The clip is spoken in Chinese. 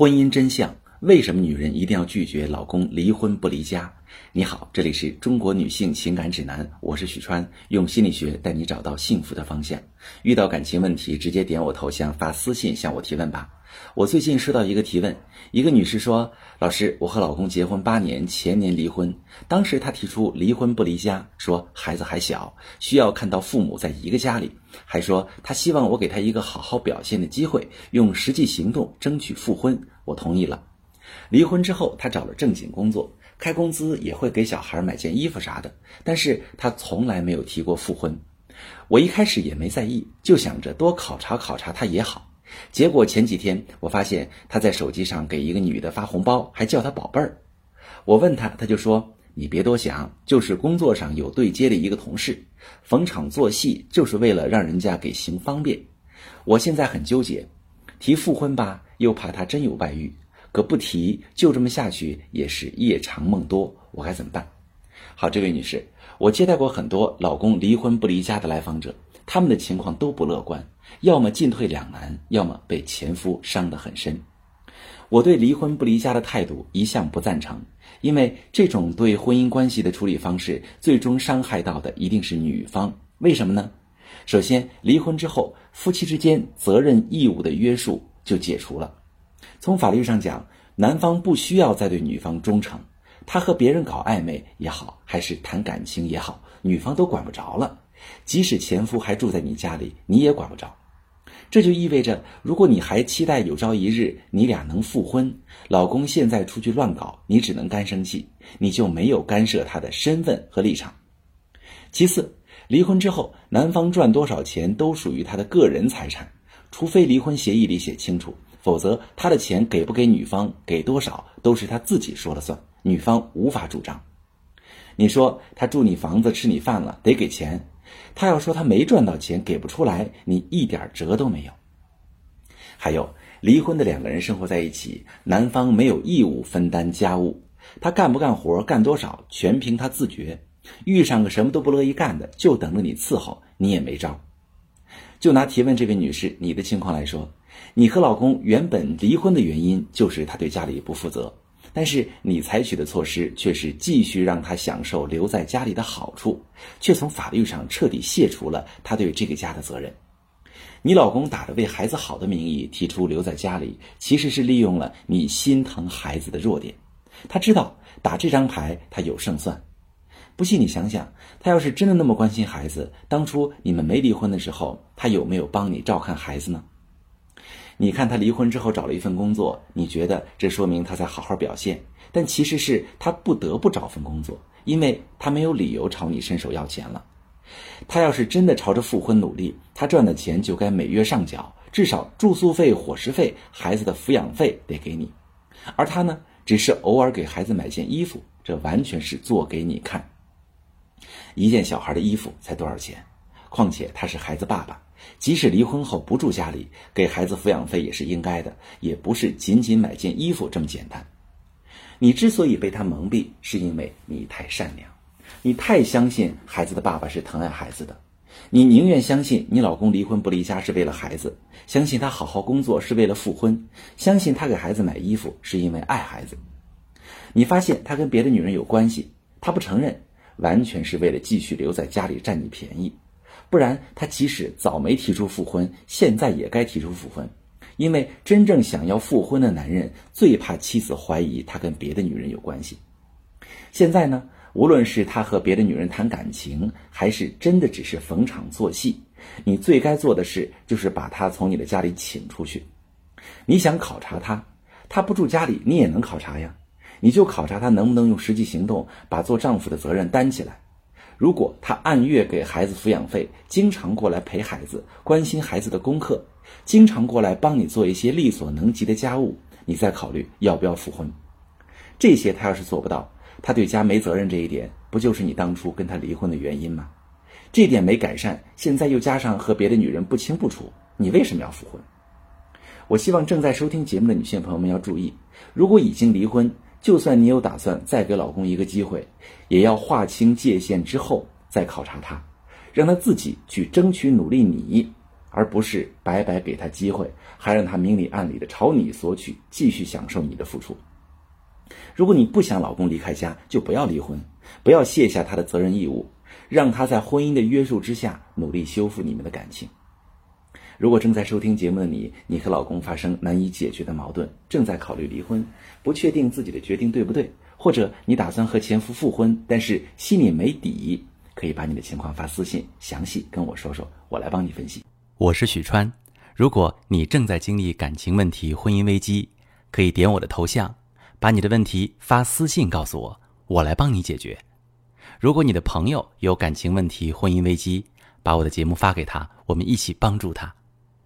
婚姻真相：为什么女人一定要拒绝老公离婚不离家？你好，这里是中国女性情感指南，我是许川，用心理学带你找到幸福的方向。遇到感情问题，直接点我头像发私信向我提问吧。我最近收到一个提问，一个女士说：“老师，我和老公结婚八年，前年离婚。当时她提出离婚不离家，说孩子还小，需要看到父母在一个家里，还说她希望我给她一个好好表现的机会，用实际行动争取复婚。我同意了。离婚之后，他找了正经工作，开工资也会给小孩买件衣服啥的，但是他从来没有提过复婚。我一开始也没在意，就想着多考察考察他也好。”结果前几天我发现他在手机上给一个女的发红包，还叫她宝贝儿。我问他，他就说：“你别多想，就是工作上有对接的一个同事，逢场作戏，就是为了让人家给行方便。”我现在很纠结，提复婚吧，又怕他真有外遇；可不提，就这么下去也是夜长梦多，我该怎么办？好，这位女士，我接待过很多老公离婚不离家的来访者。他们的情况都不乐观，要么进退两难，要么被前夫伤得很深。我对离婚不离家的态度一向不赞成，因为这种对婚姻关系的处理方式，最终伤害到的一定是女方。为什么呢？首先，离婚之后，夫妻之间责任义务的约束就解除了。从法律上讲，男方不需要再对女方忠诚，他和别人搞暧昧也好，还是谈感情也好，女方都管不着了。即使前夫还住在你家里，你也管不着。这就意味着，如果你还期待有朝一日你俩能复婚，老公现在出去乱搞，你只能干生气，你就没有干涉他的身份和立场。其次，离婚之后，男方赚多少钱都属于他的个人财产，除非离婚协议里写清楚，否则他的钱给不给女方，给多少都是他自己说了算，女方无法主张。你说他住你房子吃你饭了，得给钱。他要说他没赚到钱，给不出来，你一点辙都没有。还有，离婚的两个人生活在一起，男方没有义务分担家务，他干不干活，干多少，全凭他自觉。遇上个什么都不乐意干的，就等着你伺候，你也没招。就拿提问这位女士你的情况来说，你和老公原本离婚的原因就是他对家里不负责。但是你采取的措施却是继续让他享受留在家里的好处，却从法律上彻底卸除了他对这个家的责任。你老公打着为孩子好的名义提出留在家里，其实是利用了你心疼孩子的弱点。他知道打这张牌他有胜算。不信你想想，他要是真的那么关心孩子，当初你们没离婚的时候，他有没有帮你照看孩子呢？你看他离婚之后找了一份工作，你觉得这说明他在好好表现，但其实是他不得不找份工作，因为他没有理由朝你伸手要钱了。他要是真的朝着复婚努力，他赚的钱就该每月上缴，至少住宿费、伙食费、孩子的抚养费得给你。而他呢，只是偶尔给孩子买件衣服，这完全是做给你看。一件小孩的衣服才多少钱？况且他是孩子爸爸。即使离婚后不住家里，给孩子抚养费也是应该的，也不是仅仅买件衣服这么简单。你之所以被他蒙蔽，是因为你太善良，你太相信孩子的爸爸是疼爱孩子的，你宁愿相信你老公离婚不离家是为了孩子，相信他好好工作是为了复婚，相信他给孩子买衣服是因为爱孩子。你发现他跟别的女人有关系，他不承认，完全是为了继续留在家里占你便宜。不然，他即使早没提出复婚，现在也该提出复婚，因为真正想要复婚的男人最怕妻子怀疑他跟别的女人有关系。现在呢，无论是他和别的女人谈感情，还是真的只是逢场作戏，你最该做的事就是把他从你的家里请出去。你想考察他，他不住家里，你也能考察呀。你就考察他能不能用实际行动把做丈夫的责任担起来。如果他按月给孩子抚养费，经常过来陪孩子，关心孩子的功课，经常过来帮你做一些力所能及的家务，你再考虑要不要复婚。这些他要是做不到，他对家没责任这一点，不就是你当初跟他离婚的原因吗？这点没改善，现在又加上和别的女人不清不楚，你为什么要复婚？我希望正在收听节目的女性朋友们要注意，如果已经离婚。就算你有打算再给老公一个机会，也要划清界限之后再考察他，让他自己去争取努力。你而不是白白给他机会，还让他明里暗里的朝你索取，继续享受你的付出。如果你不想老公离开家，就不要离婚，不要卸下他的责任义务，让他在婚姻的约束之下努力修复你们的感情。如果正在收听节目的你，你和老公发生难以解决的矛盾，正在考虑离婚，不确定自己的决定对不对，或者你打算和前夫复婚，但是心里没底，可以把你的情况发私信，详细跟我说说，我来帮你分析。我是许川，如果你正在经历感情问题、婚姻危机，可以点我的头像，把你的问题发私信告诉我，我来帮你解决。如果你的朋友有感情问题、婚姻危机，把我的节目发给他，我们一起帮助他。